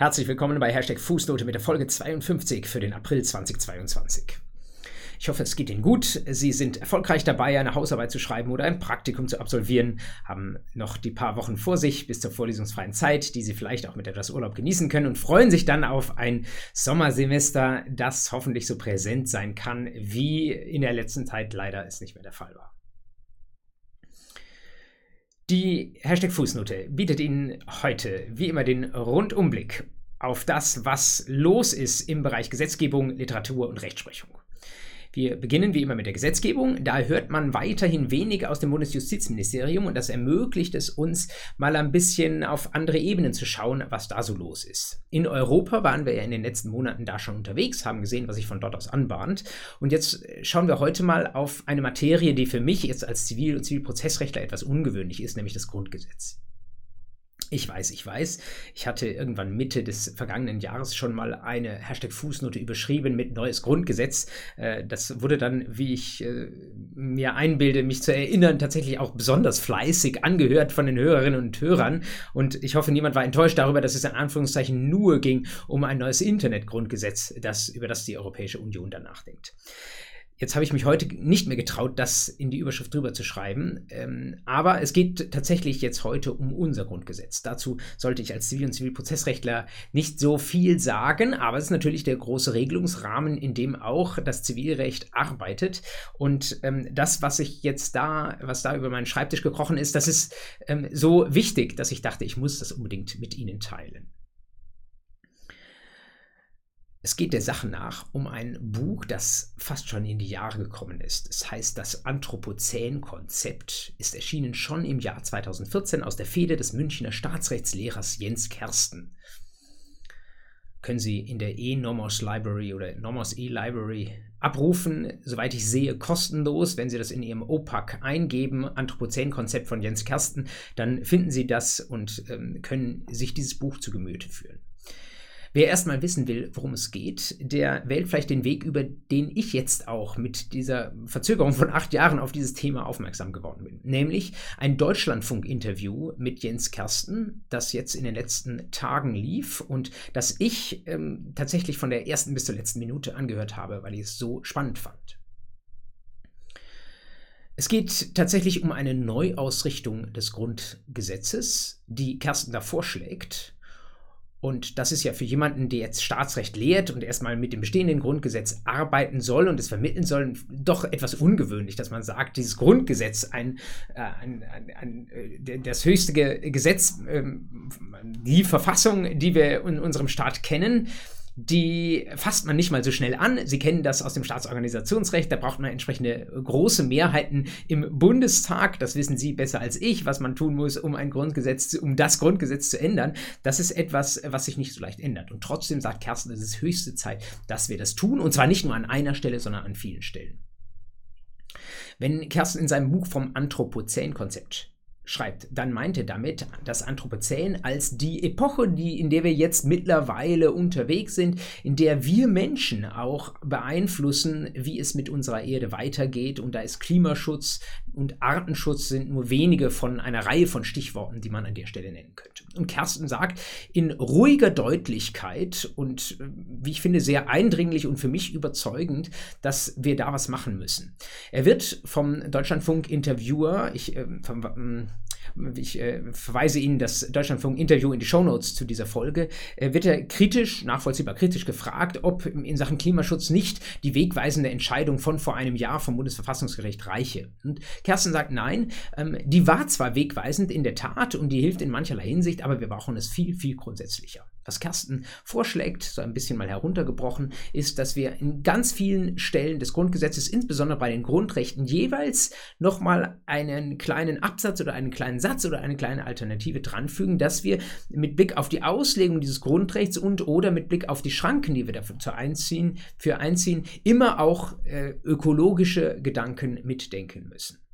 Herzlich willkommen bei Hashtag Fußnote mit der Folge 52 für den April 2022. Ich hoffe, es geht Ihnen gut. Sie sind erfolgreich dabei, eine Hausarbeit zu schreiben oder ein Praktikum zu absolvieren, haben noch die paar Wochen vor sich bis zur vorlesungsfreien Zeit, die Sie vielleicht auch mit etwas Urlaub genießen können und freuen sich dann auf ein Sommersemester, das hoffentlich so präsent sein kann, wie in der letzten Zeit leider es nicht mehr der Fall war. Die Hashtag Fußnote bietet Ihnen heute wie immer den Rundumblick auf das, was los ist im Bereich Gesetzgebung, Literatur und Rechtsprechung. Wir beginnen wie immer mit der Gesetzgebung. Da hört man weiterhin wenig aus dem Bundesjustizministerium und das ermöglicht es uns, mal ein bisschen auf andere Ebenen zu schauen, was da so los ist. In Europa waren wir ja in den letzten Monaten da schon unterwegs, haben gesehen, was sich von dort aus anbahnt. Und jetzt schauen wir heute mal auf eine Materie, die für mich jetzt als Zivil- und Zivilprozessrechtler etwas ungewöhnlich ist, nämlich das Grundgesetz. Ich weiß, ich weiß. Ich hatte irgendwann Mitte des vergangenen Jahres schon mal eine Hashtag Fußnote überschrieben mit neues Grundgesetz. Äh, das wurde dann, wie ich äh, mir einbilde, mich zu erinnern, tatsächlich auch besonders fleißig angehört von den Hörerinnen und Hörern. Und ich hoffe, niemand war enttäuscht darüber, dass es in Anführungszeichen nur ging um ein neues Internetgrundgesetz, das, über das die Europäische Union danach denkt. Jetzt habe ich mich heute nicht mehr getraut, das in die Überschrift drüber zu schreiben. Ähm, aber es geht tatsächlich jetzt heute um unser Grundgesetz. Dazu sollte ich als Zivil- und Zivilprozessrechtler nicht so viel sagen, aber es ist natürlich der große Regelungsrahmen, in dem auch das Zivilrecht arbeitet. Und ähm, das, was ich jetzt da, was da über meinen Schreibtisch gekrochen ist, das ist ähm, so wichtig, dass ich dachte, ich muss das unbedingt mit Ihnen teilen. Es geht der Sache nach um ein Buch, das fast schon in die Jahre gekommen ist. Es heißt Das Anthropozän-Konzept, ist erschienen schon im Jahr 2014 aus der Fehde des Münchner Staatsrechtslehrers Jens Kersten. Können Sie in der E-Nomos Library oder Nomos E-Library abrufen, soweit ich sehe, kostenlos. Wenn Sie das in Ihrem OPAC eingeben, Anthropozän-Konzept von Jens Kersten, dann finden Sie das und ähm, können sich dieses Buch zu Gemüte führen. Wer erstmal wissen will, worum es geht, der wählt vielleicht den Weg, über den ich jetzt auch mit dieser Verzögerung von acht Jahren auf dieses Thema aufmerksam geworden bin. Nämlich ein Deutschlandfunk-Interview mit Jens Kersten, das jetzt in den letzten Tagen lief und das ich ähm, tatsächlich von der ersten bis zur letzten Minute angehört habe, weil ich es so spannend fand. Es geht tatsächlich um eine Neuausrichtung des Grundgesetzes, die Kersten da vorschlägt und das ist ja für jemanden, der jetzt Staatsrecht lehrt und erstmal mit dem bestehenden Grundgesetz arbeiten soll und es vermitteln soll, doch etwas ungewöhnlich, dass man sagt, dieses Grundgesetz, ein, äh, ein, ein, ein äh, das höchste Gesetz, äh, die Verfassung, die wir in unserem Staat kennen, die fasst man nicht mal so schnell an. Sie kennen das aus dem Staatsorganisationsrecht. Da braucht man entsprechende große Mehrheiten im Bundestag. Das wissen Sie besser als ich, was man tun muss, um ein Grundgesetz, um das Grundgesetz zu ändern. Das ist etwas, was sich nicht so leicht ändert. Und trotzdem sagt Kersten, es ist höchste Zeit, dass wir das tun. Und zwar nicht nur an einer Stelle, sondern an vielen Stellen. Wenn Kersten in seinem Buch vom Anthropozän-Konzept schreibt, dann meint er damit das Anthropozän als die Epoche, die, in der wir jetzt mittlerweile unterwegs sind, in der wir Menschen auch beeinflussen, wie es mit unserer Erde weitergeht. Und da ist Klimaschutz und Artenschutz sind nur wenige von einer Reihe von Stichworten, die man an der Stelle nennen könnte. Und Kersten sagt in ruhiger Deutlichkeit und wie ich finde sehr eindringlich und für mich überzeugend, dass wir da was machen müssen. Er wird vom Deutschlandfunk-Interviewer, ich äh, ich äh, verweise Ihnen das Deutschlandfunk-Interview in die Shownotes zu dieser Folge, äh, wird er kritisch, nachvollziehbar kritisch gefragt, ob in Sachen Klimaschutz nicht die wegweisende Entscheidung von vor einem Jahr vom Bundesverfassungsgericht reiche. Und Kersten sagt, nein, ähm, die war zwar wegweisend in der Tat und die hilft in mancherlei Hinsicht, aber wir brauchen es viel, viel grundsätzlicher. Was Kersten vorschlägt, so ein bisschen mal heruntergebrochen, ist, dass wir in ganz vielen Stellen des Grundgesetzes, insbesondere bei den Grundrechten, jeweils nochmal einen kleinen Absatz oder einen kleinen Satz oder eine kleine Alternative dranfügen, dass wir mit Blick auf die Auslegung dieses Grundrechts und oder mit Blick auf die Schranken, die wir dafür einziehen, für einziehen, immer auch äh, ökologische Gedanken mitdenken müssen.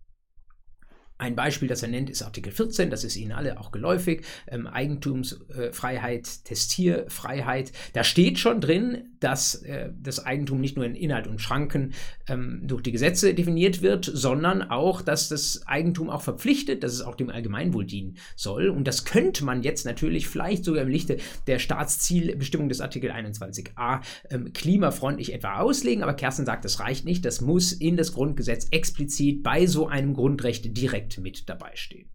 Ein Beispiel, das er nennt, ist Artikel 14, das ist Ihnen alle auch geläufig. Ähm, Eigentumsfreiheit, Testierfreiheit. Da steht schon drin, dass äh, das Eigentum nicht nur in Inhalt und Schranken ähm, durch die Gesetze definiert wird, sondern auch, dass das Eigentum auch verpflichtet, dass es auch dem Allgemeinwohl dienen soll. Und das könnte man jetzt natürlich vielleicht sogar im Lichte der Staatszielbestimmung des Artikel 21a ähm, klimafreundlich etwa auslegen. Aber Kersten sagt, das reicht nicht. Das muss in das Grundgesetz explizit bei so einem Grundrecht direkt direkt mit dabei stehen.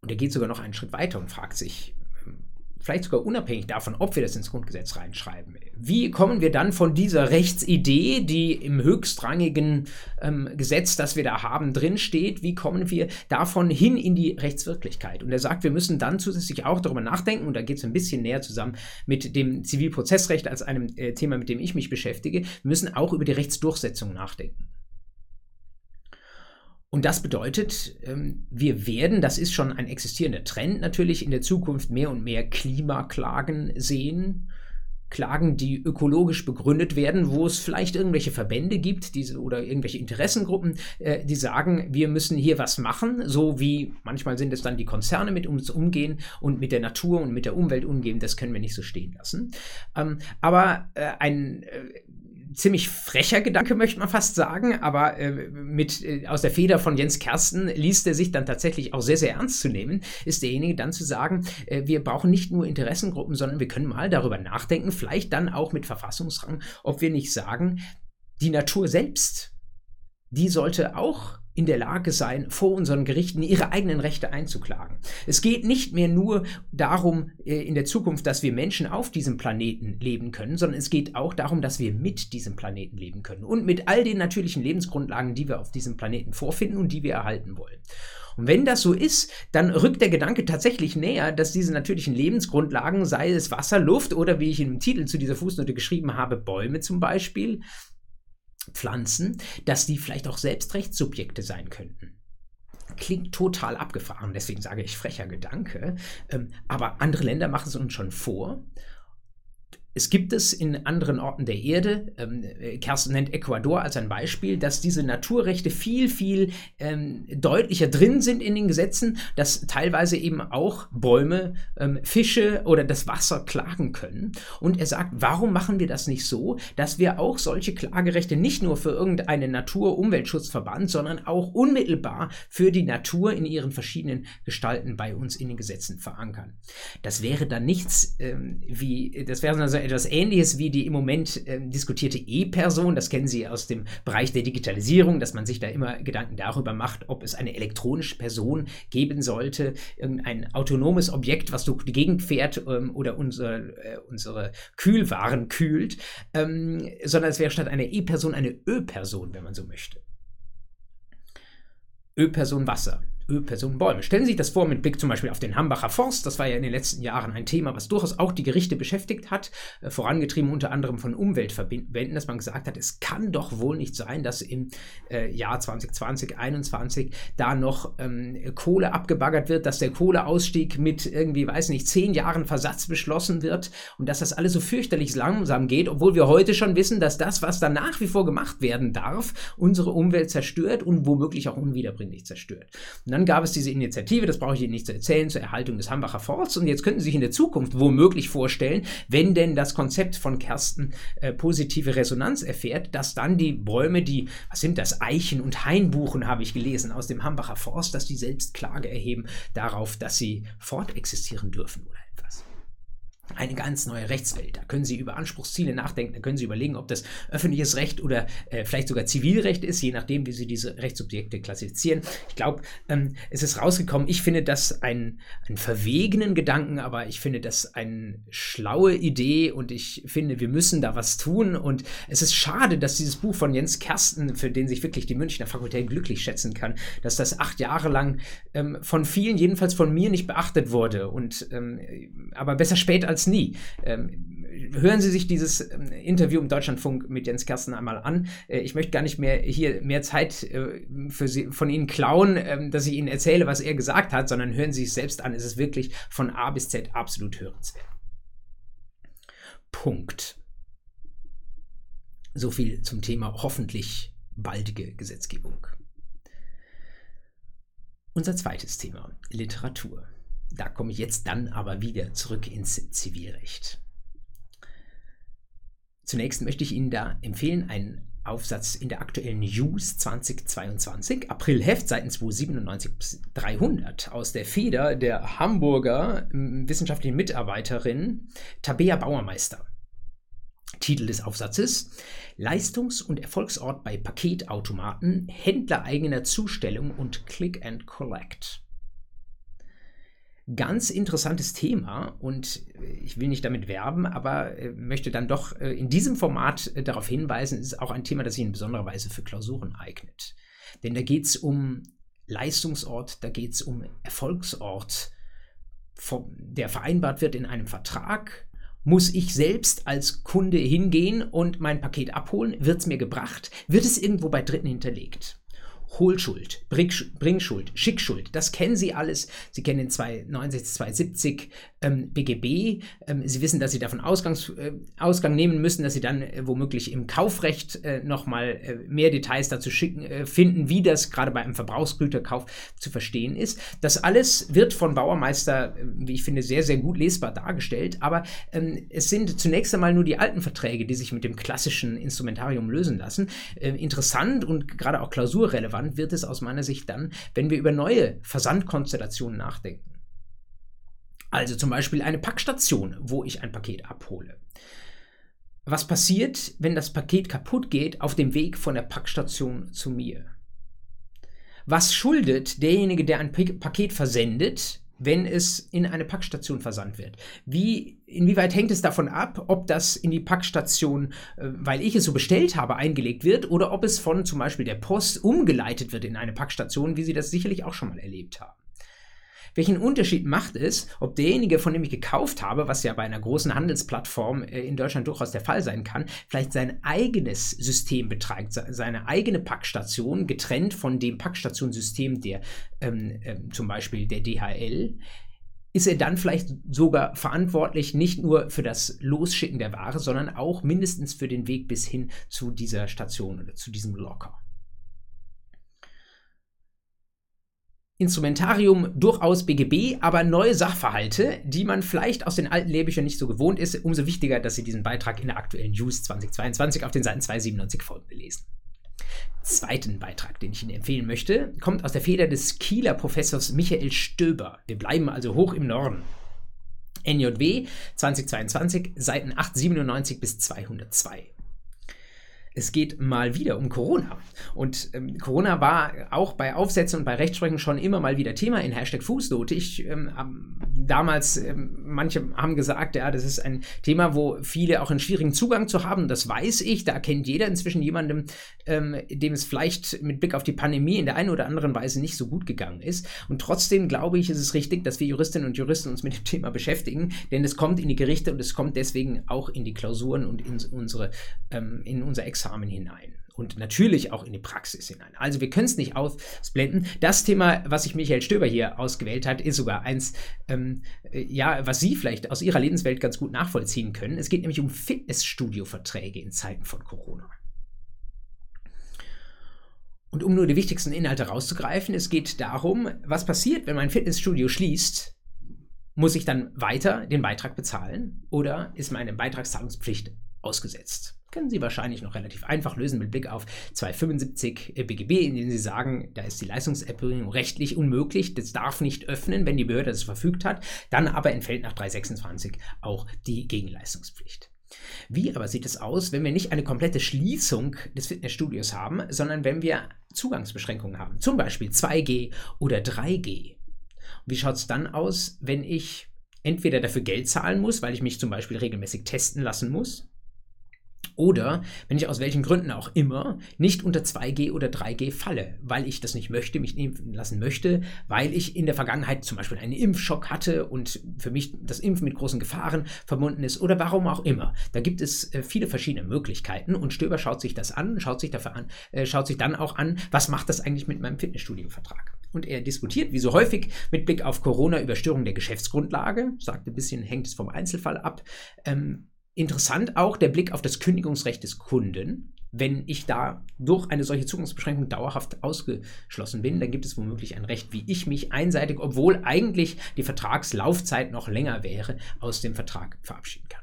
Und er geht sogar noch einen Schritt weiter und fragt sich, ähm, vielleicht sogar unabhängig davon, ob wir das ins Grundgesetz reinschreiben, wie kommen wir dann von dieser Rechtsidee, die im höchstrangigen ähm, Gesetz, das wir da haben, drinsteht, wie kommen wir davon hin in die Rechtswirklichkeit? Und er sagt, wir müssen dann zusätzlich auch darüber nachdenken, und da geht es ein bisschen näher zusammen mit dem Zivilprozessrecht als einem äh, Thema, mit dem ich mich beschäftige, wir müssen auch über die Rechtsdurchsetzung nachdenken. Und das bedeutet, ähm, wir werden, das ist schon ein existierender Trend natürlich, in der Zukunft mehr und mehr Klimaklagen sehen. Klagen, die ökologisch begründet werden, wo es vielleicht irgendwelche Verbände gibt diese, oder irgendwelche Interessengruppen, äh, die sagen, wir müssen hier was machen, so wie manchmal sind es dann die Konzerne mit uns umgehen und mit der Natur und mit der Umwelt umgehen, das können wir nicht so stehen lassen. Ähm, aber äh, ein äh, ziemlich frecher Gedanke, möchte man fast sagen, aber äh, mit, äh, aus der Feder von Jens Kersten liest er sich dann tatsächlich auch sehr, sehr ernst zu nehmen, ist derjenige dann zu sagen, äh, wir brauchen nicht nur Interessengruppen, sondern wir können mal darüber nachdenken, vielleicht dann auch mit Verfassungsrang, ob wir nicht sagen, die Natur selbst, die sollte auch in der Lage sein, vor unseren Gerichten ihre eigenen Rechte einzuklagen. Es geht nicht mehr nur darum äh, in der Zukunft, dass wir Menschen auf diesem Planeten leben können, sondern es geht auch darum, dass wir mit diesem Planeten leben können und mit all den natürlichen Lebensgrundlagen, die wir auf diesem Planeten vorfinden und die wir erhalten wollen. Und wenn das so ist, dann rückt der Gedanke tatsächlich näher, dass diese natürlichen Lebensgrundlagen, sei es Wasser, Luft oder wie ich dem Titel zu dieser Fußnote geschrieben habe, Bäume zum Beispiel, Pflanzen, dass die vielleicht auch selbst Rechtssubjekte sein könnten. Klingt total abgefahren, deswegen sage ich frecher Gedanke. Ähm, aber andere Länder machen es uns schon vor. Es gibt es in anderen Orten der Erde, ähm, Kersten nennt Ecuador als ein Beispiel, dass diese Naturrechte viel, viel ähm, deutlicher drin sind in den Gesetzen, dass teilweise eben auch Bäume, ähm, Fische oder das Wasser klagen können. Und er sagt, warum machen wir das nicht so, dass wir auch solche Klagerechte nicht nur für irgendeinen Natur-Umweltschutzverband, sondern auch unmittelbar für die Natur in ihren verschiedenen Gestalten bei uns in den Gesetzen verankern. Das wäre dann nichts ähm, wie, das wäre also etwas Ähnliches wie die im Moment äh, diskutierte E-Person. Das kennen Sie aus dem Bereich der Digitalisierung, dass man sich da immer Gedanken darüber macht, ob es eine elektronische Person geben sollte, irgendein autonomes Objekt, was durch die Gegend fährt ähm, oder unsere, äh, unsere Kühlwaren kühlt, ähm, sondern es wäre statt einer E-Person eine Ö-Person, wenn man so möchte. Ö-Person Wasser. Ölpersonen Bäume. Stellen Sie sich das vor mit Blick zum Beispiel auf den Hambacher Forst. Das war ja in den letzten Jahren ein Thema, was durchaus auch die Gerichte beschäftigt hat, äh, vorangetrieben unter anderem von Umweltverbänden, dass man gesagt hat, es kann doch wohl nicht sein, dass im äh, Jahr 2020, 2021 da noch ähm, Kohle abgebaggert wird, dass der Kohleausstieg mit irgendwie, weiß nicht, zehn Jahren Versatz beschlossen wird und dass das alles so fürchterlich langsam geht, obwohl wir heute schon wissen, dass das, was da nach wie vor gemacht werden darf, unsere Umwelt zerstört und womöglich auch unwiederbringlich zerstört. Und dann gab es diese Initiative, das brauche ich Ihnen nicht zu erzählen, zur Erhaltung des Hambacher Forsts. Und jetzt könnten Sie sich in der Zukunft womöglich vorstellen, wenn denn das Konzept von Kersten äh, positive Resonanz erfährt, dass dann die Bäume, die, was sind das, Eichen und Hainbuchen, habe ich gelesen, aus dem Hambacher Forst, dass die selbst Klage erheben darauf, dass sie fortexistieren dürfen oder eine ganz neue Rechtswelt. Da können Sie über Anspruchsziele nachdenken, da können Sie überlegen, ob das öffentliches Recht oder äh, vielleicht sogar Zivilrecht ist, je nachdem, wie Sie diese Rechtssubjekte klassifizieren. Ich glaube, ähm, es ist rausgekommen. Ich finde das einen verwegenen Gedanken, aber ich finde das eine schlaue Idee und ich finde, wir müssen da was tun. Und es ist schade, dass dieses Buch von Jens Kersten, für den sich wirklich die Münchner Fakultät glücklich schätzen kann, dass das acht Jahre lang ähm, von vielen, jedenfalls von mir, nicht beachtet wurde. Und ähm, aber besser spät als nie. Ähm, hören Sie sich dieses ähm, Interview im Deutschlandfunk mit Jens Kersten einmal an. Äh, ich möchte gar nicht mehr hier mehr Zeit äh, für Sie, von Ihnen klauen, äh, dass ich Ihnen erzähle, was er gesagt hat, sondern hören Sie es selbst an. Es ist wirklich von A bis Z absolut hörenswert. Punkt. So viel zum Thema hoffentlich baldige Gesetzgebung. Unser zweites Thema, Literatur. Da komme ich jetzt dann aber wieder zurück ins Zivilrecht. Zunächst möchte ich Ihnen da empfehlen, einen Aufsatz in der aktuellen News 2022, Aprilheft, Seiten 297 bis 300, aus der Feder der Hamburger ähm, wissenschaftlichen Mitarbeiterin Tabea Bauermeister. Titel des Aufsatzes: Leistungs- und Erfolgsort bei Paketautomaten, händlereigener Zustellung und Click and Collect. Ganz interessantes Thema und ich will nicht damit werben, aber äh, möchte dann doch äh, in diesem Format äh, darauf hinweisen, ist auch ein Thema, das sich in besonderer Weise für Klausuren eignet. Denn da geht es um Leistungsort, da geht es um Erfolgsort, der vereinbart wird in einem Vertrag muss ich selbst als Kunde hingehen und mein Paket abholen? Wird es mir gebracht? Wird es irgendwo bei Dritten hinterlegt? Hohlschuld, Bringschuld, Schickschuld, das kennen Sie alles. Sie kennen den 269, 270 ähm, BGB. Ähm, Sie wissen, dass Sie davon Ausgangs, äh, Ausgang nehmen müssen, dass Sie dann äh, womöglich im Kaufrecht äh, nochmal äh, mehr Details dazu schicken, äh, finden, wie das gerade bei einem Verbrauchsgüterkauf zu verstehen ist. Das alles wird von Bauermeister, äh, wie ich finde, sehr, sehr gut lesbar dargestellt. Aber ähm, es sind zunächst einmal nur die alten Verträge, die sich mit dem klassischen Instrumentarium lösen lassen. Äh, interessant und gerade auch klausurrelevant wird es aus meiner Sicht dann, wenn wir über neue Versandkonstellationen nachdenken. Also zum Beispiel eine Packstation, wo ich ein Paket abhole. Was passiert, wenn das Paket kaputt geht auf dem Weg von der Packstation zu mir? Was schuldet derjenige, der ein Paket versendet, wenn es in eine Packstation versandt wird? Wie, inwieweit hängt es davon ab, ob das in die Packstation, äh, weil ich es so bestellt habe, eingelegt wird oder ob es von zum Beispiel der Post umgeleitet wird in eine Packstation, wie Sie das sicherlich auch schon mal erlebt haben? Welchen Unterschied macht es, ob derjenige, von dem ich gekauft habe, was ja bei einer großen Handelsplattform äh, in Deutschland durchaus der Fall sein kann, vielleicht sein eigenes System betreibt, seine eigene Packstation, getrennt von dem Packstationssystem der ähm, ähm, zum Beispiel der DHL, ist er dann vielleicht sogar verantwortlich nicht nur für das Losschicken der Ware, sondern auch mindestens für den Weg bis hin zu dieser Station oder zu diesem Locker. Instrumentarium durchaus BGB, aber neue Sachverhalte, die man vielleicht aus den alten Lehrbüchern nicht so gewohnt ist. Umso wichtiger, dass Sie diesen Beitrag in der aktuellen News 2022 auf den Seiten 297 folgende lesen. Zweiten Beitrag, den ich Ihnen empfehlen möchte, kommt aus der Feder des Kieler Professors Michael Stöber. Wir bleiben also hoch im Norden. NJW 2022, Seiten 897 bis 202 es geht mal wieder um Corona. Und ähm, Corona war auch bei Aufsätzen und bei Rechtsprechung schon immer mal wieder Thema in Hashtag Fußnote. Ich ähm, damals, ähm, manche haben gesagt, ja, das ist ein Thema, wo viele auch einen schwierigen Zugang zu haben. Das weiß ich. Da kennt jeder inzwischen jemanden, ähm, dem es vielleicht mit Blick auf die Pandemie in der einen oder anderen Weise nicht so gut gegangen ist. Und trotzdem glaube ich, ist es richtig, dass wir Juristinnen und Juristen uns mit dem Thema beschäftigen, denn es kommt in die Gerichte und es kommt deswegen auch in die Klausuren und in unsere, ähm, in unser Examen hinein und natürlich auch in die Praxis hinein. Also wir können es nicht ausblenden. Das Thema, was sich Michael Stöber hier ausgewählt hat, ist sogar eins, ähm, äh, ja, was Sie vielleicht aus Ihrer Lebenswelt ganz gut nachvollziehen können. Es geht nämlich um Fitnessstudio-Verträge in Zeiten von Corona. Und um nur die wichtigsten Inhalte rauszugreifen, es geht darum, was passiert, wenn mein Fitnessstudio schließt. Muss ich dann weiter den Beitrag bezahlen oder ist meine Beitragszahlungspflicht ausgesetzt? können Sie wahrscheinlich noch relativ einfach lösen mit Blick auf 275 BGB, in dem Sie sagen, da ist die Leistungserbringung rechtlich unmöglich, das darf nicht öffnen, wenn die Behörde das verfügt hat, dann aber entfällt nach 326 auch die Gegenleistungspflicht. Wie aber sieht es aus, wenn wir nicht eine komplette Schließung des Fitnessstudios haben, sondern wenn wir Zugangsbeschränkungen haben, zum Beispiel 2G oder 3G? Wie schaut es dann aus, wenn ich entweder dafür Geld zahlen muss, weil ich mich zum Beispiel regelmäßig testen lassen muss, oder wenn ich aus welchen Gründen auch immer nicht unter 2G oder 3G falle, weil ich das nicht möchte, mich impfen lassen möchte, weil ich in der Vergangenheit zum Beispiel einen Impfschock hatte und für mich das Impfen mit großen Gefahren verbunden ist oder warum auch immer. Da gibt es äh, viele verschiedene Möglichkeiten und Stöber schaut sich das an, schaut sich dafür an, äh, schaut sich dann auch an, was macht das eigentlich mit meinem Fitnessstudio-Vertrag. Und er diskutiert, wie so häufig, mit Blick auf Corona über Störung der Geschäftsgrundlage, sagt ein bisschen, hängt es vom Einzelfall ab, ähm, Interessant auch der Blick auf das Kündigungsrecht des Kunden. wenn ich da durch eine solche Zugangsbeschränkung dauerhaft ausgeschlossen bin, dann gibt es womöglich ein Recht, wie ich mich einseitig, obwohl eigentlich die Vertragslaufzeit noch länger wäre, aus dem Vertrag verabschieden kann.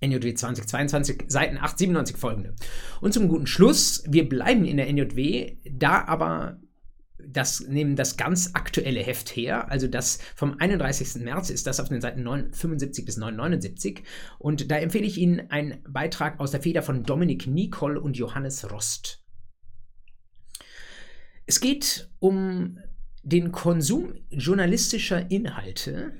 NJW 2022, Seiten 897 folgende. Und zum guten Schluss, wir bleiben in der NJW, da aber das nehmen das ganz aktuelle Heft her, also das vom 31. März ist das auf den Seiten 975 bis 979 und da empfehle ich Ihnen einen Beitrag aus der Feder von Dominik Nicol und Johannes Rost. Es geht um den Konsum journalistischer Inhalte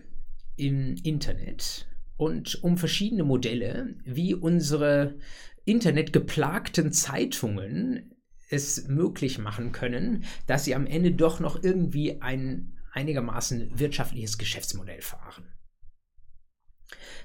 im Internet und um verschiedene Modelle, wie unsere internetgeplagten Zeitungen es möglich machen können, dass sie am Ende doch noch irgendwie ein einigermaßen wirtschaftliches Geschäftsmodell fahren.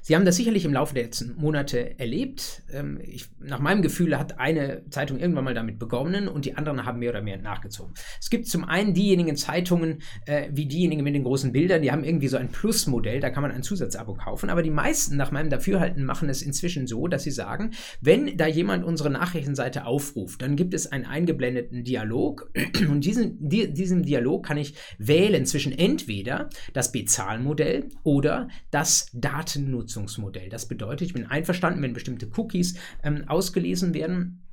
Sie haben das sicherlich im Laufe der letzten Monate erlebt. Ähm, ich, nach meinem Gefühl hat eine Zeitung irgendwann mal damit begonnen und die anderen haben mehr oder mehr nachgezogen. Es gibt zum einen diejenigen Zeitungen, äh, wie diejenigen mit den großen Bildern, die haben irgendwie so ein Plus-Modell, da kann man ein Zusatzabo kaufen. Aber die meisten, nach meinem Dafürhalten, machen es inzwischen so, dass sie sagen, wenn da jemand unsere Nachrichtenseite aufruft, dann gibt es einen eingeblendeten Dialog und diesen, die, diesem Dialog kann ich wählen zwischen entweder das Bezahlmodell oder das Datennutzung. Nutzungsmodell. Das bedeutet, ich bin einverstanden, wenn bestimmte Cookies ähm, ausgelesen werden.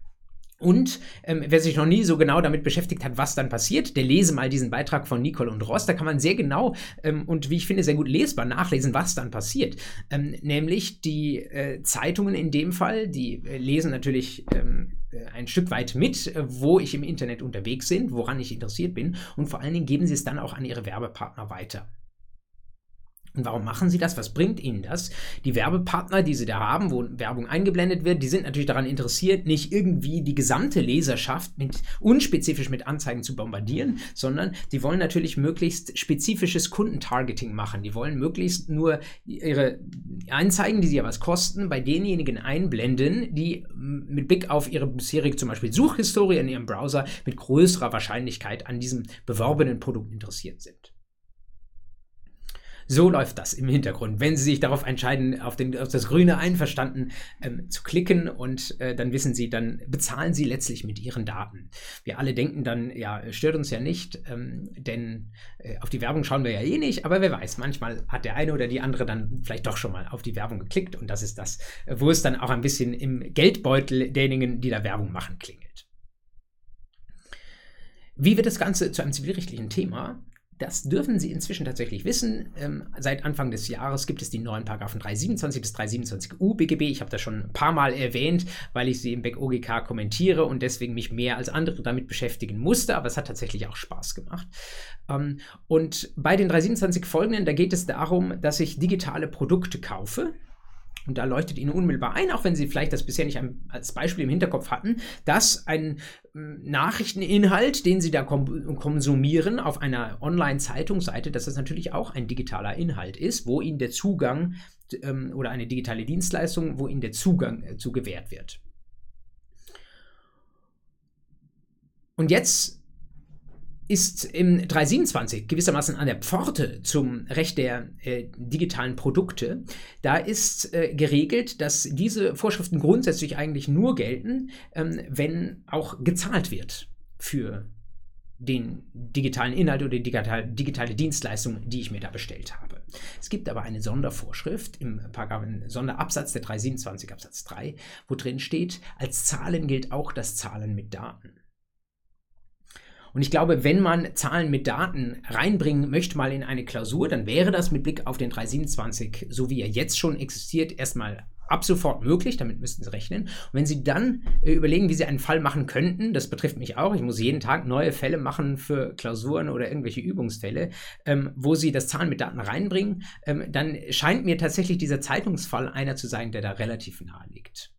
Und ähm, wer sich noch nie so genau damit beschäftigt hat, was dann passiert, der lese mal diesen Beitrag von Nicole und Ross. Da kann man sehr genau ähm, und wie ich finde sehr gut lesbar nachlesen, was dann passiert. Ähm, nämlich die äh, Zeitungen in dem Fall, die äh, lesen natürlich ähm, äh, ein Stück weit mit, äh, wo ich im Internet unterwegs bin, woran ich interessiert bin und vor allen Dingen geben sie es dann auch an ihre Werbepartner weiter. Und warum machen sie das? Was bringt ihnen das? Die Werbepartner, die sie da haben, wo Werbung eingeblendet wird, die sind natürlich daran interessiert, nicht irgendwie die gesamte Leserschaft mit unspezifisch mit Anzeigen zu bombardieren, sondern die wollen natürlich möglichst spezifisches Kundentargeting machen. Die wollen möglichst nur ihre Anzeigen, die sie ja was kosten, bei denjenigen einblenden, die mit Blick auf ihre bisherige zum Beispiel Suchhistorie in ihrem Browser mit größerer Wahrscheinlichkeit an diesem beworbenen Produkt interessiert sind. So läuft das im Hintergrund. Wenn Sie sich darauf entscheiden, auf, den, auf das grüne Einverstanden ähm, zu klicken und äh, dann wissen Sie, dann bezahlen Sie letztlich mit Ihren Daten. Wir alle denken dann, ja, stört uns ja nicht, ähm, denn äh, auf die Werbung schauen wir ja eh nicht, aber wer weiß, manchmal hat der eine oder die andere dann vielleicht doch schon mal auf die Werbung geklickt und das ist das, wo es dann auch ein bisschen im Geldbeutel derjenigen, die da Werbung machen, klingelt. Wie wird das Ganze zu einem zivilrechtlichen Thema? Das dürfen Sie inzwischen tatsächlich wissen. Ähm, seit Anfang des Jahres gibt es die neuen Paragraphen 327 bis 327u BGB. Ich habe das schon ein paar Mal erwähnt, weil ich sie im Beck OGK kommentiere und deswegen mich mehr als andere damit beschäftigen musste, aber es hat tatsächlich auch Spaß gemacht. Ähm, und bei den 327 folgenden, da geht es darum, dass ich digitale Produkte kaufe und da leuchtet Ihnen unmittelbar ein, auch wenn Sie vielleicht das bisher nicht als Beispiel im Hinterkopf hatten, dass ein hm, Nachrichteninhalt, den Sie da konsumieren auf einer Online-Zeitungsseite, dass das natürlich auch ein digitaler Inhalt ist, wo Ihnen der Zugang ähm, oder eine digitale Dienstleistung, wo Ihnen der Zugang äh, zu gewährt wird. Und jetzt ist im 327 gewissermaßen an der Pforte zum Recht der äh, digitalen Produkte. Da ist äh, geregelt, dass diese Vorschriften grundsätzlich eigentlich nur gelten, ähm, wenn auch gezahlt wird für den digitalen Inhalt oder die digital, digitale Dienstleistung, die ich mir da bestellt habe. Es gibt aber eine Sondervorschrift im Paragraphen Sonderabsatz der 327 Absatz 3, wo drin steht, als Zahlen gilt auch das Zahlen mit Daten. Und ich glaube, wenn man Zahlen mit Daten reinbringen möchte, mal in eine Klausur, dann wäre das mit Blick auf den 327, so wie er jetzt schon existiert, erstmal ab sofort möglich, damit müssten Sie rechnen. Und wenn Sie dann äh, überlegen, wie Sie einen Fall machen könnten, das betrifft mich auch, ich muss jeden Tag neue Fälle machen für Klausuren oder irgendwelche Übungsfälle, ähm, wo Sie das Zahlen mit Daten reinbringen, ähm, dann scheint mir tatsächlich dieser Zeitungsfall einer zu sein, der da relativ nahe liegt.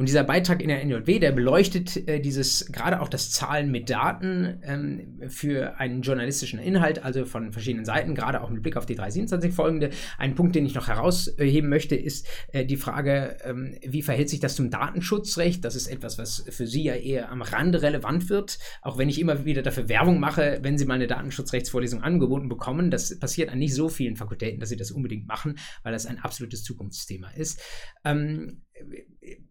Und dieser Beitrag in der NJW, der beleuchtet äh, dieses, gerade auch das Zahlen mit Daten ähm, für einen journalistischen Inhalt, also von verschiedenen Seiten, gerade auch mit Blick auf die 327 folgende. Ein Punkt, den ich noch herausheben möchte, ist äh, die Frage, ähm, wie verhält sich das zum Datenschutzrecht? Das ist etwas, was für Sie ja eher am Rande relevant wird, auch wenn ich immer wieder dafür Werbung mache, wenn Sie mal eine Datenschutzrechtsvorlesung angeboten bekommen. Das passiert an nicht so vielen Fakultäten, dass Sie das unbedingt machen, weil das ein absolutes Zukunftsthema ist. Ähm,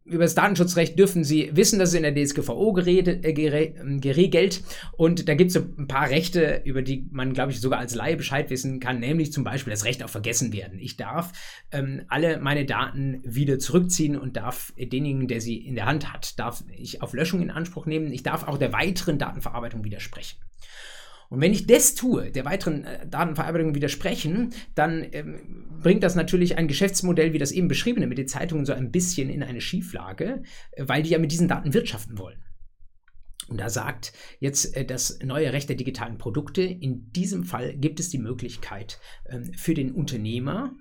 über das Datenschutzrecht dürfen Sie wissen, dass es in der DSGVO äh, geregelt und da gibt es ein paar Rechte, über die man, glaube ich, sogar als Laie Bescheid wissen kann, nämlich zum Beispiel das Recht auf Vergessen werden. Ich darf ähm, alle meine Daten wieder zurückziehen und darf denjenigen, der sie in der Hand hat, darf ich auf Löschung in Anspruch nehmen. Ich darf auch der weiteren Datenverarbeitung widersprechen. Und wenn ich das tue, der weiteren äh, Datenverarbeitung widersprechen, dann ähm, bringt das natürlich ein Geschäftsmodell wie das eben beschriebene mit den Zeitungen so ein bisschen in eine Schieflage, äh, weil die ja mit diesen Daten wirtschaften wollen. Und da sagt jetzt äh, das neue Recht der digitalen Produkte, in diesem Fall gibt es die Möglichkeit ähm, für den Unternehmer,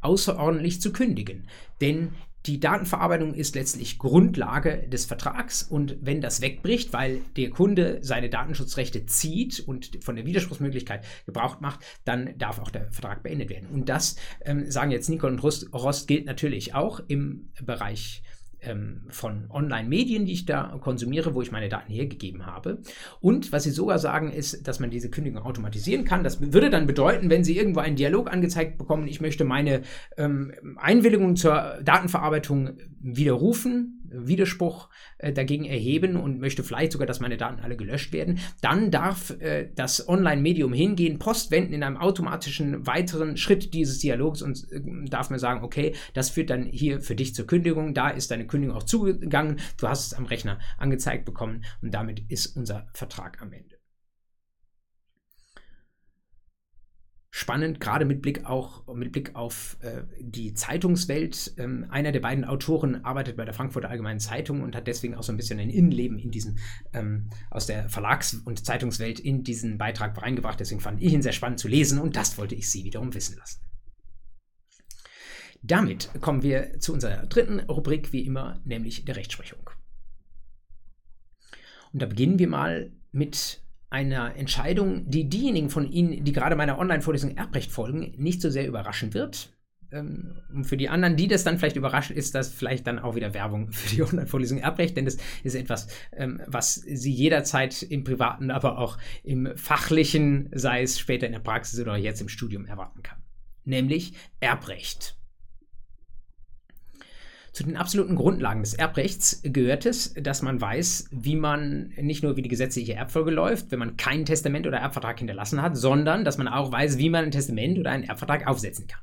außerordentlich zu kündigen. Denn die Datenverarbeitung ist letztlich Grundlage des Vertrags und wenn das wegbricht, weil der Kunde seine Datenschutzrechte zieht und von der Widerspruchsmöglichkeit Gebrauch macht, dann darf auch der Vertrag beendet werden. Und das, ähm, sagen jetzt Nicole und Rost, Rost, gilt natürlich auch im Bereich ähm, von Online-Medien, die ich da konsumiere, wo ich meine Daten hergegeben habe. Und was Sie sogar sagen, ist, dass man diese Kündigung automatisieren kann. Das würde dann bedeuten, wenn Sie irgendwo einen Dialog angezeigt bekommen, ich möchte meine ähm, Einwilligung zur Datenverarbeitung widerrufen, Widerspruch äh, dagegen erheben und möchte vielleicht sogar, dass meine Daten alle gelöscht werden, dann darf äh, das Online-Medium hingehen, postwenden in einem automatischen weiteren Schritt dieses Dialogs und äh, darf mir sagen, okay, das führt dann hier für dich zur Kündigung, da ist deine Kündigung auch zugegangen, du hast es am Rechner angezeigt bekommen und damit ist unser Vertrag am Ende. Spannend, gerade mit Blick auch mit Blick auf äh, die Zeitungswelt. Ähm, einer der beiden Autoren arbeitet bei der Frankfurter Allgemeinen Zeitung und hat deswegen auch so ein bisschen ein Innenleben in diesen ähm, aus der Verlags- und Zeitungswelt in diesen Beitrag reingebracht. Deswegen fand ich ihn sehr spannend zu lesen und das wollte ich Sie wiederum wissen lassen. Damit kommen wir zu unserer dritten Rubrik, wie immer, nämlich der Rechtsprechung. Und da beginnen wir mal mit einer Entscheidung, die diejenigen von Ihnen, die gerade meiner Online-Vorlesung Erbrecht folgen, nicht so sehr überraschen wird. Ähm, und für die anderen, die das dann vielleicht überrascht, ist das vielleicht dann auch wieder Werbung für die Online-Vorlesung Erbrecht, denn das ist etwas, ähm, was Sie jederzeit im Privaten, aber auch im Fachlichen, sei es später in der Praxis oder jetzt im Studium, erwarten kann. Nämlich Erbrecht. Zu den absoluten Grundlagen des Erbrechts gehört es, dass man weiß, wie man nicht nur wie die gesetzliche Erbfolge läuft, wenn man kein Testament oder Erbvertrag hinterlassen hat, sondern dass man auch weiß, wie man ein Testament oder einen Erbvertrag aufsetzen kann.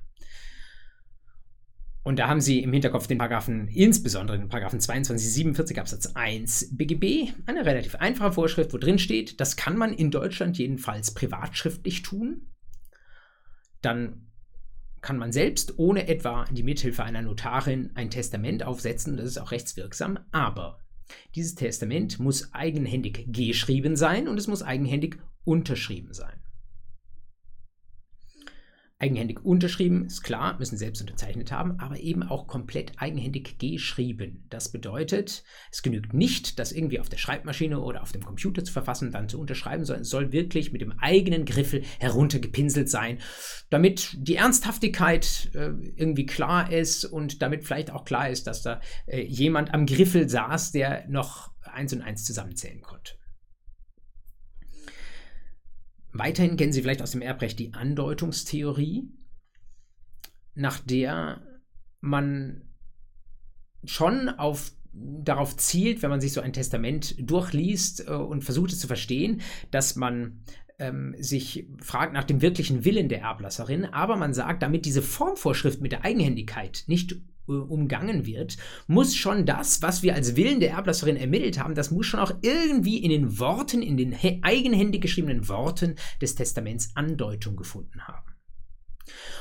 Und da haben Sie im Hinterkopf den Paragraphen, insbesondere den Paragraphen 2247 Absatz 1 BGB, eine relativ einfache Vorschrift, wo drin steht, das kann man in Deutschland jedenfalls privatschriftlich tun. Dann kann man selbst ohne etwa die Mithilfe einer Notarin ein Testament aufsetzen, das ist auch rechtswirksam, aber dieses Testament muss eigenhändig geschrieben sein und es muss eigenhändig unterschrieben sein. Eigenhändig unterschrieben, ist klar, müssen selbst unterzeichnet haben, aber eben auch komplett eigenhändig geschrieben. Das bedeutet, es genügt nicht, das irgendwie auf der Schreibmaschine oder auf dem Computer zu verfassen, dann zu unterschreiben, sondern es soll wirklich mit dem eigenen Griffel heruntergepinselt sein, damit die Ernsthaftigkeit äh, irgendwie klar ist und damit vielleicht auch klar ist, dass da äh, jemand am Griffel saß, der noch eins und eins zusammenzählen konnte. Weiterhin kennen Sie vielleicht aus dem Erbrecht die Andeutungstheorie, nach der man schon auf darauf zielt, wenn man sich so ein Testament durchliest äh, und versucht es zu verstehen, dass man ähm, sich fragt nach dem wirklichen Willen der Erblasserin, aber man sagt, damit diese Formvorschrift mit der Eigenhändigkeit nicht umgangen wird, muss schon das, was wir als Willen der Erblasserin ermittelt haben, das muss schon auch irgendwie in den Worten, in den eigenhändig geschriebenen Worten des Testaments Andeutung gefunden haben.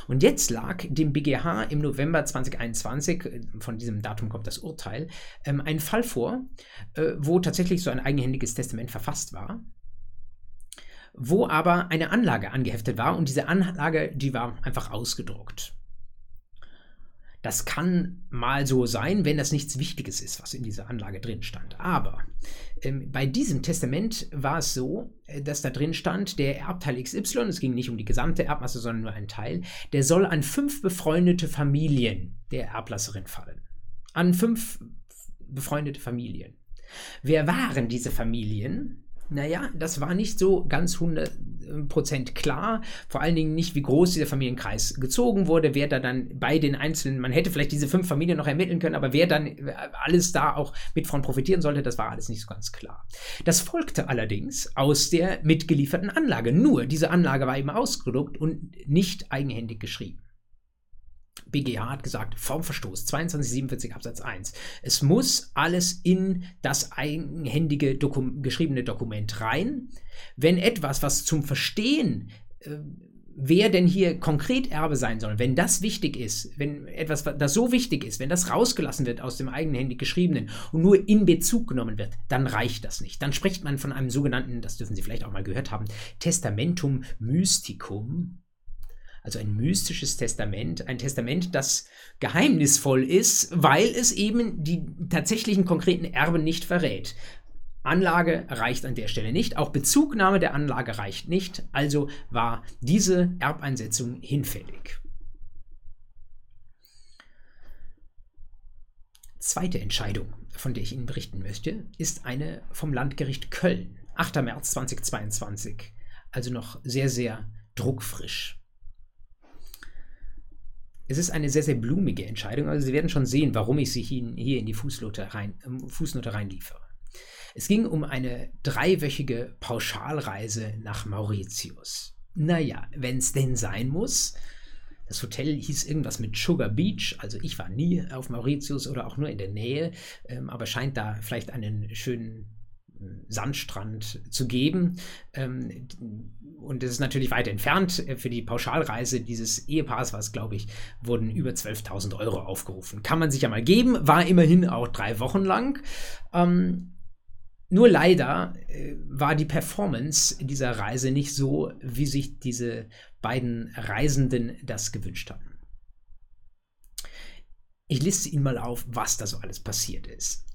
Und jetzt lag dem BGH im November 2021, äh, von diesem Datum kommt das Urteil, ähm, ein Fall vor, äh, wo tatsächlich so ein eigenhändiges Testament verfasst war, wo aber eine Anlage angeheftet war und diese Anlage, die war einfach ausgedruckt. Das kann mal so sein, wenn das nichts Wichtiges ist, was in dieser Anlage drin stand. Aber ähm, bei diesem Testament war es so, äh, dass da drin stand, der Erbteil XY, es ging nicht um die gesamte Erbmasse, sondern nur ein Teil, der soll an fünf befreundete Familien der Erblasserin fallen. An fünf befreundete Familien. Wer waren diese Familien? Naja, das war nicht so ganz 100% klar. Vor allen Dingen nicht, wie groß dieser Familienkreis gezogen wurde, wer da dann bei den einzelnen, man hätte vielleicht diese fünf Familien noch ermitteln können, aber wer dann alles da auch mit von profitieren sollte, das war alles nicht so ganz klar. Das folgte allerdings aus der mitgelieferten Anlage. Nur diese Anlage war eben ausgedruckt und nicht eigenhändig geschrieben. BGH hat gesagt, Formverstoß 2247 Absatz 1. Es muss alles in das eigenhändige Dokum geschriebene Dokument rein. Wenn etwas, was zum Verstehen äh, wer denn hier konkret Erbe sein soll, wenn das wichtig ist, wenn etwas, das so wichtig ist, wenn das rausgelassen wird aus dem eigenhändig geschriebenen und nur in Bezug genommen wird, dann reicht das nicht. Dann spricht man von einem sogenannten, das dürfen Sie vielleicht auch mal gehört haben, Testamentum Mysticum also ein mystisches Testament, ein Testament, das geheimnisvoll ist, weil es eben die tatsächlichen konkreten Erben nicht verrät. Anlage reicht an der Stelle nicht, auch Bezugnahme der Anlage reicht nicht, also war diese Erbeinsetzung hinfällig. Zweite Entscheidung, von der ich Ihnen berichten möchte, ist eine vom Landgericht Köln, 8. März 2022, also noch sehr, sehr druckfrisch. Es ist eine sehr, sehr blumige Entscheidung, also Sie werden schon sehen, warum ich sie hier in die Fußnote, rein, äh, Fußnote reinliefere. Es ging um eine dreiwöchige Pauschalreise nach Mauritius. Naja, wenn es denn sein muss. Das Hotel hieß irgendwas mit Sugar Beach, also ich war nie auf Mauritius oder auch nur in der Nähe, ähm, aber scheint da vielleicht einen schönen Sandstrand zu geben. Ähm, und es ist natürlich weit entfernt. Für die Pauschalreise dieses Ehepaars, was glaube ich, wurden über 12.000 Euro aufgerufen. Kann man sich ja mal geben, war immerhin auch drei Wochen lang. Ähm, nur leider äh, war die Performance dieser Reise nicht so, wie sich diese beiden Reisenden das gewünscht hatten. Ich liste Ihnen mal auf, was da so alles passiert ist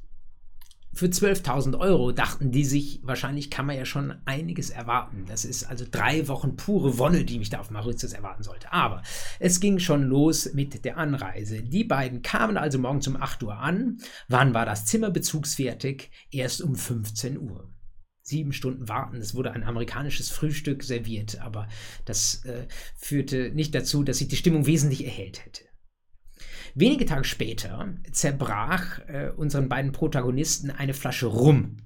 für 12.000 Euro dachten die sich, wahrscheinlich kann man ja schon einiges erwarten. Das ist also drei Wochen pure Wonne, die mich da auf Mauritius erwarten sollte. Aber es ging schon los mit der Anreise. Die beiden kamen also morgens um 8 Uhr an. Wann war das Zimmer bezugsfertig? Erst um 15 Uhr. Sieben Stunden warten. Es wurde ein amerikanisches Frühstück serviert, aber das äh, führte nicht dazu, dass sich die Stimmung wesentlich erhellt hätte. Wenige Tage später zerbrach äh, unseren beiden Protagonisten eine Flasche Rum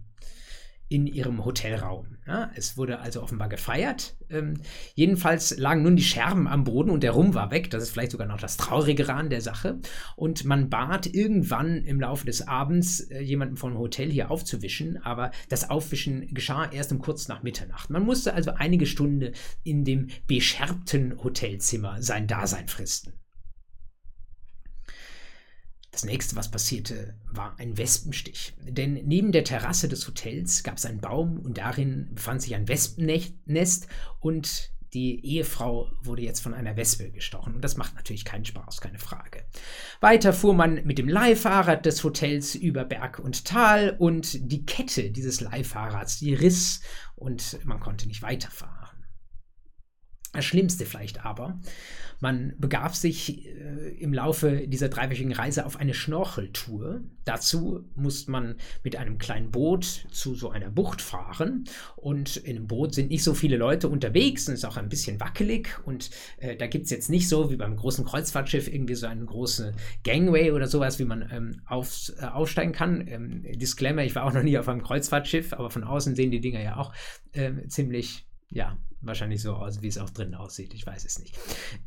in ihrem Hotelraum. Ja, es wurde also offenbar gefeiert. Ähm, jedenfalls lagen nun die Scherben am Boden und der Rum war weg. Das ist vielleicht sogar noch das Traurigere an der Sache. Und man bat irgendwann im Laufe des Abends äh, jemanden vom Hotel hier aufzuwischen, aber das Aufwischen geschah erst um kurz nach Mitternacht. Man musste also einige Stunden in dem bescherbten Hotelzimmer sein Dasein fristen. Das nächste, was passierte, war ein Wespenstich. Denn neben der Terrasse des Hotels gab es einen Baum und darin befand sich ein Wespennest und die Ehefrau wurde jetzt von einer Wespe gestochen. Und das macht natürlich keinen Spaß, keine Frage. Weiter fuhr man mit dem Leihfahrrad des Hotels über Berg und Tal und die Kette dieses Leihfahrrads, die riss und man konnte nicht weiterfahren. Das Schlimmste vielleicht aber, man begab sich äh, im Laufe dieser dreiwöchigen Reise auf eine Schnorcheltour. Dazu musste man mit einem kleinen Boot zu so einer Bucht fahren. Und in einem Boot sind nicht so viele Leute unterwegs und ist auch ein bisschen wackelig. Und äh, da gibt es jetzt nicht so wie beim großen Kreuzfahrtschiff irgendwie so einen großen Gangway oder sowas, wie man ähm, auf, äh, aufsteigen kann. Ähm, Disclaimer, ich war auch noch nie auf einem Kreuzfahrtschiff, aber von außen sehen die Dinger ja auch äh, ziemlich, ja, wahrscheinlich so aus, wie es auch drin aussieht. Ich weiß es nicht.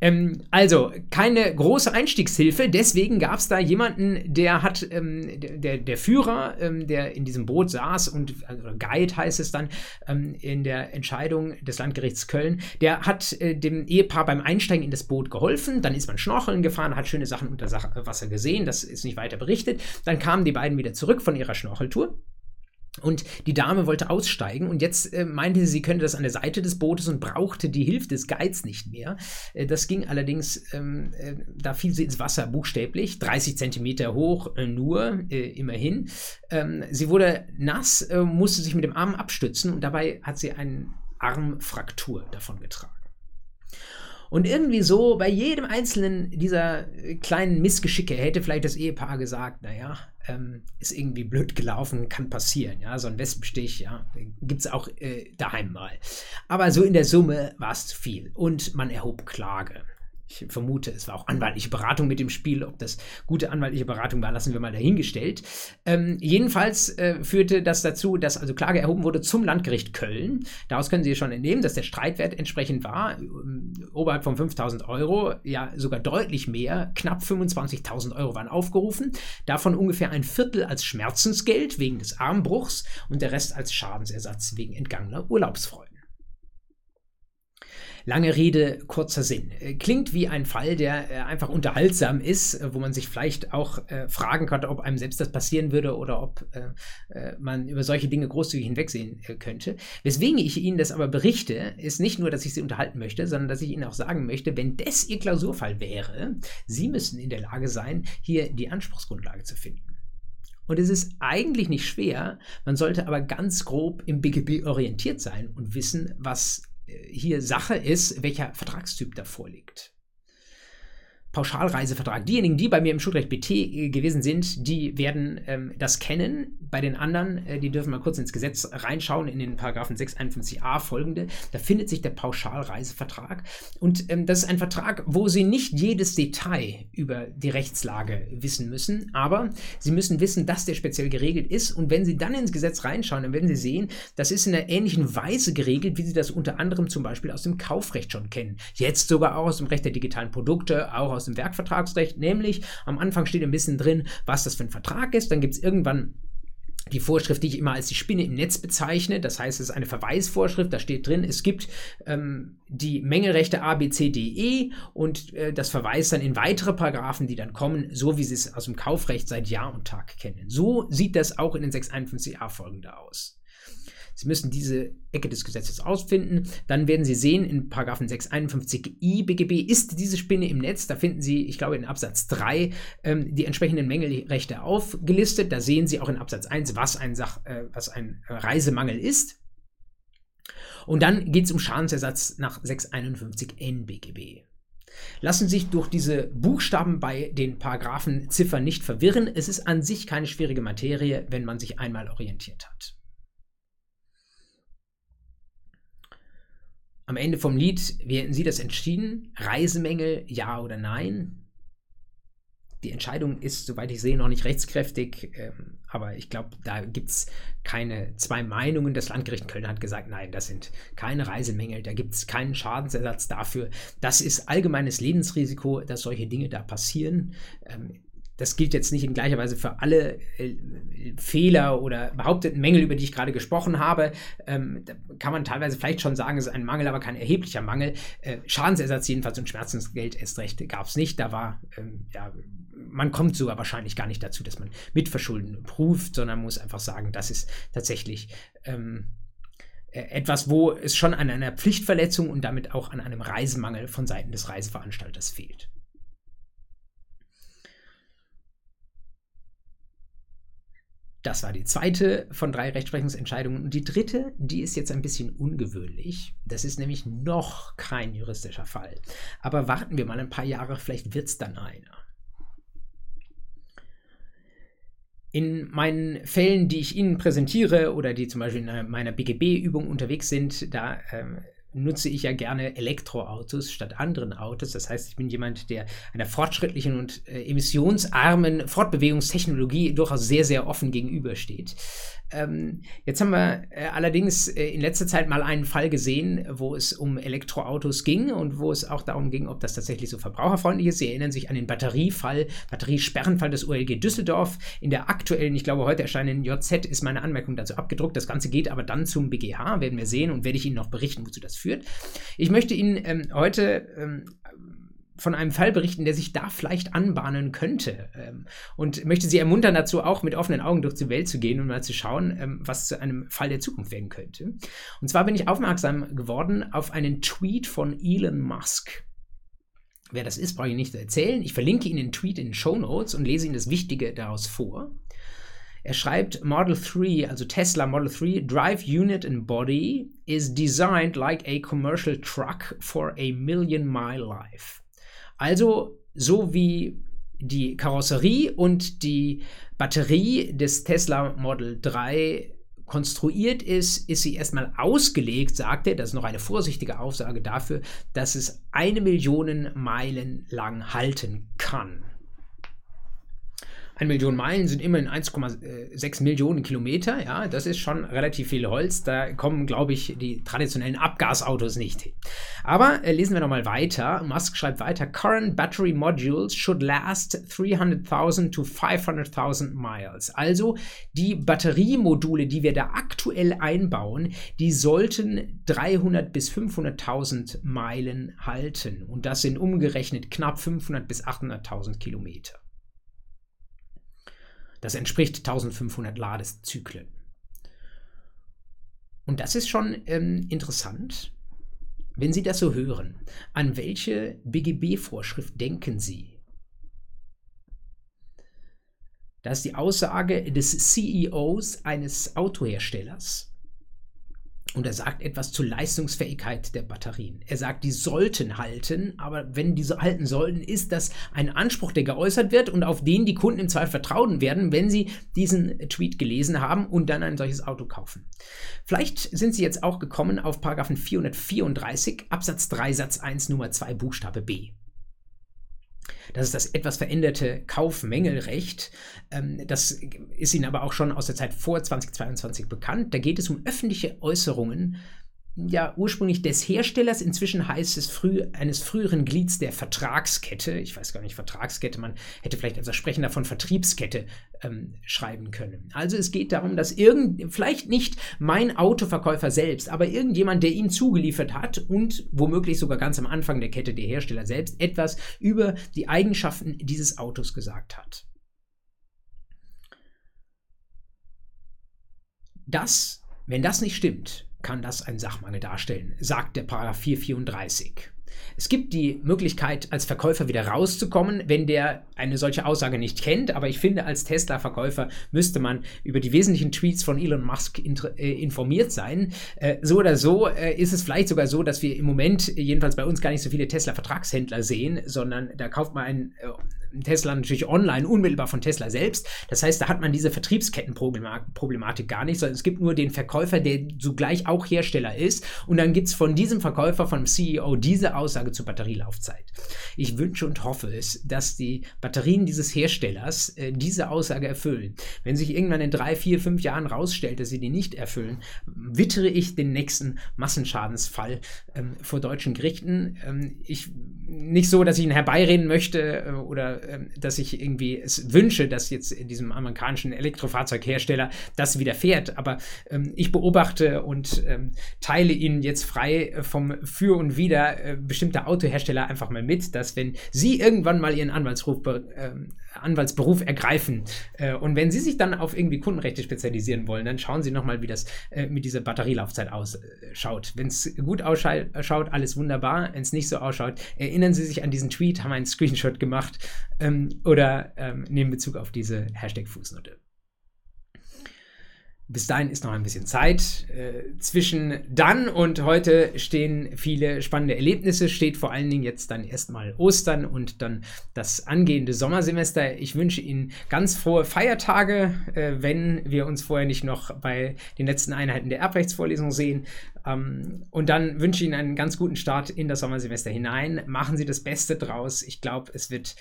Ähm, also, keine große Einstiegshilfe. Deswegen gab es da jemanden, der hat, ähm, der, der Führer, ähm, der in diesem Boot saß und, also Guide heißt es dann, ähm, in der Entscheidung des Landgerichts Köln, der hat äh, dem Ehepaar beim Einsteigen in das Boot geholfen. Dann ist man schnorcheln gefahren, hat schöne Sachen unter Wasser gesehen. Das ist nicht weiter berichtet. Dann kamen die beiden wieder zurück von ihrer Schnorcheltour. Und die Dame wollte aussteigen und jetzt äh, meinte sie, sie könnte das an der Seite des Bootes und brauchte die Hilfe des Guides nicht mehr. Äh, das ging allerdings, ähm, äh, da fiel sie ins Wasser buchstäblich, 30 Zentimeter hoch äh, nur, äh, immerhin. Ähm, sie wurde nass, äh, musste sich mit dem Arm abstützen und dabei hat sie eine Armfraktur davon getragen. Und irgendwie so bei jedem einzelnen dieser kleinen Missgeschicke hätte vielleicht das Ehepaar gesagt, naja, ähm, ist irgendwie blöd gelaufen, kann passieren. Ja, so ein Wespenstich, ja, gibt es auch äh, daheim mal. Aber so in der Summe war es zu viel und man erhob Klage. Ich vermute, es war auch anwaltliche Beratung mit dem Spiel. Ob das gute anwaltliche Beratung war, lassen wir mal dahingestellt. Ähm, jedenfalls äh, führte das dazu, dass also Klage erhoben wurde zum Landgericht Köln. Daraus können Sie schon entnehmen, dass der Streitwert entsprechend war, ähm, oberhalb von 5000 Euro, ja sogar deutlich mehr. Knapp 25.000 Euro waren aufgerufen. Davon ungefähr ein Viertel als Schmerzensgeld wegen des Armbruchs und der Rest als Schadensersatz wegen entgangener Urlaubsfreude. Lange Rede, kurzer Sinn. Äh, klingt wie ein Fall, der äh, einfach unterhaltsam ist, äh, wo man sich vielleicht auch fragen könnte, ob einem selbst das passieren würde oder ob man über solche Dinge großzügig hinwegsehen könnte. Weswegen ich Ihnen das aber berichte, ist nicht nur, dass ich Sie unterhalten möchte, sondern dass ich Ihnen auch sagen möchte, wenn das Ihr Klausurfall wäre, Sie müssen in der Lage sein, hier die Anspruchsgrundlage zu finden. Und es ist eigentlich nicht schwer, man sollte aber ganz grob im BGB orientiert sein und wissen, was hier Sache ist, welcher Vertragstyp da vorliegt. Pauschalreisevertrag. Diejenigen, die bei mir im Schulrecht BT äh, gewesen sind, die werden ähm, das kennen. Bei den anderen, äh, die dürfen mal kurz ins Gesetz reinschauen, in den Paragraphen 651a folgende. Da findet sich der Pauschalreisevertrag. Und ähm, das ist ein Vertrag, wo Sie nicht jedes Detail über die Rechtslage wissen müssen, aber Sie müssen wissen, dass der speziell geregelt ist. Und wenn Sie dann ins Gesetz reinschauen, dann werden Sie sehen, das ist in einer ähnlichen Weise geregelt, wie Sie das unter anderem zum Beispiel aus dem Kaufrecht schon kennen. Jetzt sogar auch aus dem Recht der digitalen Produkte, auch aus dem Werkvertragsrecht. Nämlich am Anfang steht ein bisschen drin, was das für ein Vertrag ist. Dann gibt es irgendwann die Vorschrift, die ich immer als die Spinne im Netz bezeichne. Das heißt, es ist eine Verweisvorschrift. Da steht drin, es gibt ähm, die Mängelrechte A, B, C, D, E und äh, das verweist dann in weitere Paragraphen, die dann kommen, so wie Sie es aus dem Kaufrecht seit Jahr und Tag kennen. So sieht das auch in den 651a folgende aus. Sie müssen diese Ecke des Gesetzes ausfinden. Dann werden Sie sehen, in 651i BGB ist diese Spinne im Netz. Da finden Sie, ich glaube, in Absatz 3 ähm, die entsprechenden Mängelrechte aufgelistet. Da sehen Sie auch in Absatz 1, was ein, Sach, äh, was ein Reisemangel ist. Und dann geht es um Schadensersatz nach 651n BGB. Lassen sich durch diese Buchstaben bei den Paragraphen Ziffern nicht verwirren. Es ist an sich keine schwierige Materie, wenn man sich einmal orientiert hat. Am Ende vom Lied, wie hätten Sie das entschieden? Reisemängel, ja oder nein? Die Entscheidung ist, soweit ich sehe, noch nicht rechtskräftig, ähm, aber ich glaube, da gibt es keine zwei Meinungen. Das Landgericht Köln hat gesagt, nein, das sind keine Reisemängel, da gibt es keinen Schadensersatz dafür. Das ist allgemeines Lebensrisiko, dass solche Dinge da passieren. Ähm, das gilt jetzt nicht in gleicher Weise für alle äh, Fehler oder behaupteten Mängel, über die ich gerade gesprochen habe. Ähm, da kann man teilweise vielleicht schon sagen, es ist ein Mangel, aber kein erheblicher Mangel. Äh, Schadensersatz jedenfalls und Schmerzensgeld erst recht gab es nicht. Da war, ähm, ja, man kommt sogar wahrscheinlich gar nicht dazu, dass man Mitverschulden prüft, sondern muss einfach sagen, das ist tatsächlich ähm, äh, etwas, wo es schon an einer Pflichtverletzung und damit auch an einem Reisemangel von Seiten des Reiseveranstalters fehlt. Das war die zweite von drei Rechtsprechungsentscheidungen. Und die dritte, die ist jetzt ein bisschen ungewöhnlich. Das ist nämlich noch kein juristischer Fall. Aber warten wir mal ein paar Jahre, vielleicht wird es dann einer. In meinen Fällen, die ich Ihnen präsentiere oder die zum Beispiel in meiner BGB-Übung unterwegs sind, da ähm, nutze ich ja gerne Elektroautos statt anderen Autos. Das heißt, ich bin jemand, der einer fortschrittlichen und äh, emissionsarmen Fortbewegungstechnologie durchaus sehr, sehr offen gegenübersteht. Ähm, jetzt haben wir äh, allerdings äh, in letzter Zeit mal einen Fall gesehen, wo es um Elektroautos ging und wo es auch darum ging, ob das tatsächlich so verbraucherfreundlich ist. Sie erinnern sich an den Batteriefall, Batteriesperrenfall des OLG Düsseldorf. In der aktuellen, ich glaube heute erscheinenden JZ ist meine Anmerkung dazu abgedruckt. Das Ganze geht aber dann zum BGH, werden wir sehen und werde ich Ihnen noch berichten, wozu das führt. Ich möchte Ihnen ähm, heute ähm, von einem Fall berichten, der sich da vielleicht anbahnen könnte. Ähm, und möchte Sie ermuntern dazu, auch mit offenen Augen durch die Welt zu gehen und mal zu schauen, ähm, was zu einem Fall der Zukunft werden könnte. Und zwar bin ich aufmerksam geworden auf einen Tweet von Elon Musk. Wer das ist, brauche ich nicht zu erzählen. Ich verlinke Ihnen den Tweet in den Show Notes und lese Ihnen das Wichtige daraus vor. Er schreibt Model 3, also Tesla Model 3, Drive Unit and Body is designed like a commercial truck for a million mile life. Also so wie die Karosserie und die Batterie des Tesla Model 3 konstruiert ist, ist sie erstmal ausgelegt, sagt er, das ist noch eine vorsichtige Aussage dafür, dass es eine Million Meilen lang halten kann. Eine Million Meilen sind immerhin 1,6 Millionen Kilometer. Ja, das ist schon relativ viel Holz. Da kommen, glaube ich, die traditionellen Abgasautos nicht hin. Aber äh, lesen wir nochmal weiter. Musk schreibt weiter: Current battery modules should last 300.000 to 500.000 miles. Also die Batteriemodule, die wir da aktuell einbauen, die sollten 300 bis 500.000 Meilen halten. Und das sind umgerechnet knapp 500 bis 800.000 Kilometer. Das entspricht 1500 Ladezyklen. Und das ist schon ähm, interessant, wenn Sie das so hören. An welche BGB-Vorschrift denken Sie? Das ist die Aussage des CEOs eines Autoherstellers. Und er sagt etwas zur Leistungsfähigkeit der Batterien. Er sagt, die sollten halten, aber wenn diese halten sollten, ist das ein Anspruch, der geäußert wird und auf den die Kunden im Zweifel vertrauen werden, wenn sie diesen Tweet gelesen haben und dann ein solches Auto kaufen. Vielleicht sind Sie jetzt auch gekommen auf Paragraphen 434 Absatz 3 Satz 1 Nummer 2 Buchstabe B. Das ist das etwas veränderte Kaufmängelrecht. Ähm, das ist Ihnen aber auch schon aus der Zeit vor 2022 bekannt. Da geht es um öffentliche Äußerungen ja ursprünglich des Herstellers, inzwischen heißt es früh, eines früheren Glieds der Vertragskette. Ich weiß gar nicht, Vertragskette, man hätte vielleicht als Sprechender von Vertriebskette ähm, schreiben können. Also es geht darum, dass irgend, vielleicht nicht mein Autoverkäufer selbst, aber irgendjemand, der ihm zugeliefert hat und womöglich sogar ganz am Anfang der Kette der Hersteller selbst etwas über die Eigenschaften dieses Autos gesagt hat. Das, wenn das nicht stimmt, kann das einen Sachmangel darstellen, sagt der Paragraph 434. Es gibt die Möglichkeit, als Verkäufer wieder rauszukommen, wenn der eine solche Aussage nicht kennt. Aber ich finde, als Tesla-Verkäufer müsste man über die wesentlichen Tweets von Elon Musk äh, informiert sein. Äh, so oder so äh, ist es vielleicht sogar so, dass wir im Moment jedenfalls bei uns gar nicht so viele Tesla-Vertragshändler sehen, sondern da kauft man ein Tesla natürlich online, unmittelbar von Tesla selbst. Das heißt, da hat man diese Vertriebskettenproblematik gar nicht, sondern es gibt nur den Verkäufer, der zugleich auch Hersteller ist. Und dann gibt es von diesem Verkäufer, vom CEO, diese Aussage zur Batterielaufzeit. Ich wünsche und hoffe es, dass die Batterien dieses Herstellers äh, diese Aussage erfüllen. Wenn sich irgendwann in drei, vier, fünf Jahren rausstellt, dass sie die nicht erfüllen, wittere ich den nächsten Massenschadensfall ähm, vor deutschen Gerichten. Ähm, ich nicht so, dass ich ihn herbeireden möchte äh, oder äh, dass ich irgendwie es wünsche, dass jetzt in diesem amerikanischen Elektrofahrzeughersteller das widerfährt. Aber ähm, ich beobachte und ähm, teile Ihnen jetzt frei äh, vom Für und Wider äh, bestimmter Autohersteller einfach mal mit, dass wenn Sie irgendwann mal Ihren Anwaltsruf, ähm, Anwaltsberuf ergreifen äh, und wenn Sie sich dann auf irgendwie Kundenrechte spezialisieren wollen, dann schauen Sie nochmal, wie das äh, mit dieser Batterielaufzeit ausschaut. Wenn es gut ausschaut, alles wunderbar. Wenn es nicht so ausschaut, erinnern Sie sich an diesen Tweet, haben einen Screenshot gemacht ähm, oder ähm, nehmen Bezug auf diese Hashtag-Fußnote. Bis dahin ist noch ein bisschen Zeit. Äh, zwischen dann und heute stehen viele spannende Erlebnisse. Steht vor allen Dingen jetzt dann erstmal Ostern und dann das angehende Sommersemester. Ich wünsche Ihnen ganz frohe Feiertage, äh, wenn wir uns vorher nicht noch bei den letzten Einheiten der Erbrechtsvorlesung sehen. Ähm, und dann wünsche ich Ihnen einen ganz guten Start in das Sommersemester hinein. Machen Sie das Beste draus. Ich glaube, es wird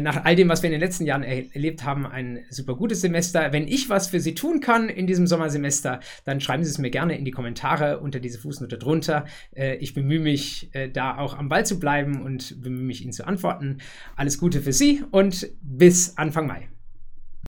nach all dem, was wir in den letzten Jahren er erlebt haben, ein super gutes Semester. Wenn ich was für Sie tun kann in diesem Sommersemester, dann schreiben Sie es mir gerne in die Kommentare unter diese Fußnote drunter. Äh, ich bemühe mich, äh, da auch am Ball zu bleiben und bemühe mich, Ihnen zu antworten. Alles Gute für Sie und bis Anfang Mai.